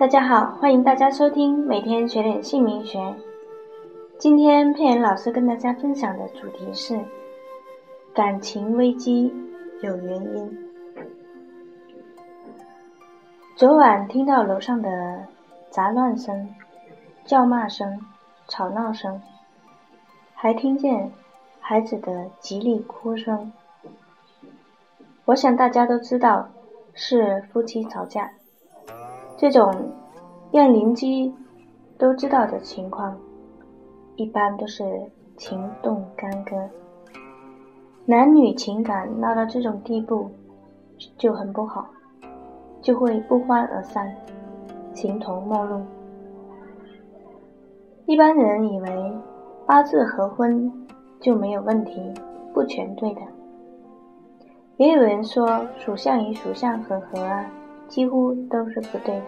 大家好，欢迎大家收听每天学点姓名学。今天佩妍老师跟大家分享的主题是感情危机有原因。昨晚听到楼上的杂乱声、叫骂声、吵闹声，还听见孩子的极力哭声。我想大家都知道是夫妻吵架。这种让邻居都知道的情况，一般都是情动干戈，男女情感闹到这种地步就很不好，就会不欢而散，形同陌路。一般人以为八字合婚就没有问题，不全对的。也有人说属相与属相合合啊。几乎都是不对的，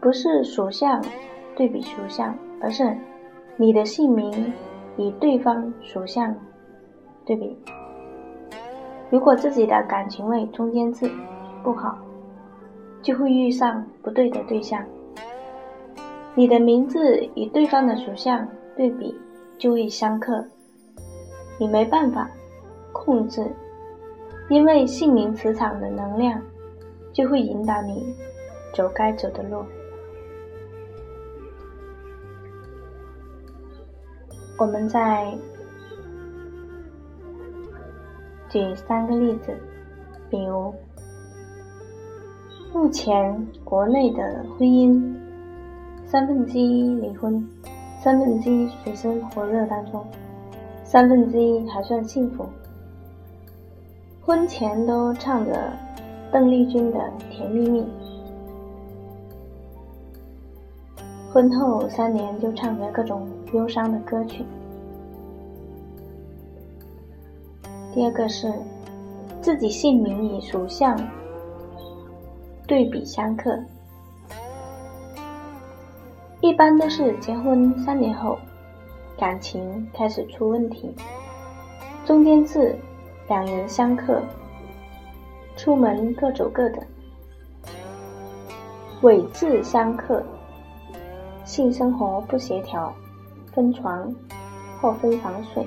不是属相对比属相，而是你的姓名与对方属相对比。如果自己的感情位中间字不好，就会遇上不对的对象。你的名字与对方的属相对比就会相克，你没办法控制，因为姓名磁场的能量。就会引导你走该走的路。我们再举三个例子，比如目前国内的婚姻，三分之一离婚，三分之一水深火热当中，三分之一还算幸福，婚前都唱着。邓丽君的《甜蜜蜜》，婚后三年就唱着各种忧伤的歌曲。第二个是自己姓名与属相对比相克，一般都是结婚三年后感情开始出问题，中间字两人相克。出门各走各的，尾字相克，性生活不协调，分床或分房睡。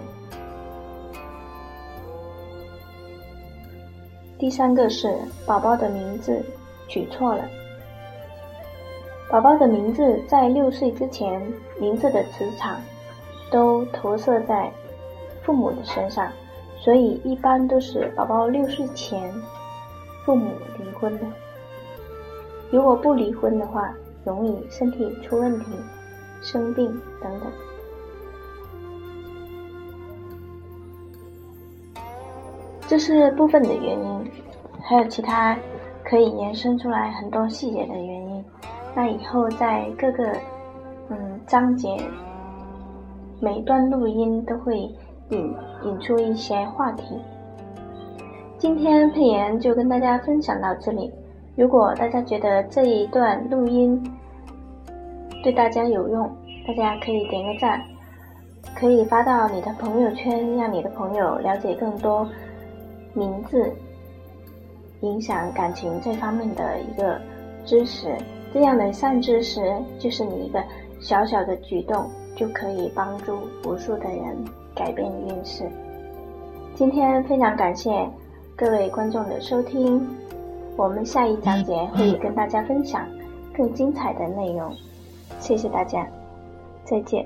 第三个是宝宝的名字取错了，宝宝的名字在六岁之前，名字的磁场都投射在父母的身上，所以一般都是宝宝六岁前。父母离婚了，如果不离婚的话，容易身体出问题、生病等等。这是部分的原因，还有其他可以延伸出来很多细节的原因。那以后在各个嗯章节，每一段录音都会引引出一些话题。今天佩妍就跟大家分享到这里。如果大家觉得这一段录音对大家有用，大家可以点个赞，可以发到你的朋友圈，让你的朋友了解更多名字影响感情这方面的一个知识。这样的善知识，就是你一个小小的举动，就可以帮助无数的人改变运势。今天非常感谢。各位观众的收听，我们下一章节会跟大家分享更精彩的内容。谢谢大家，再见。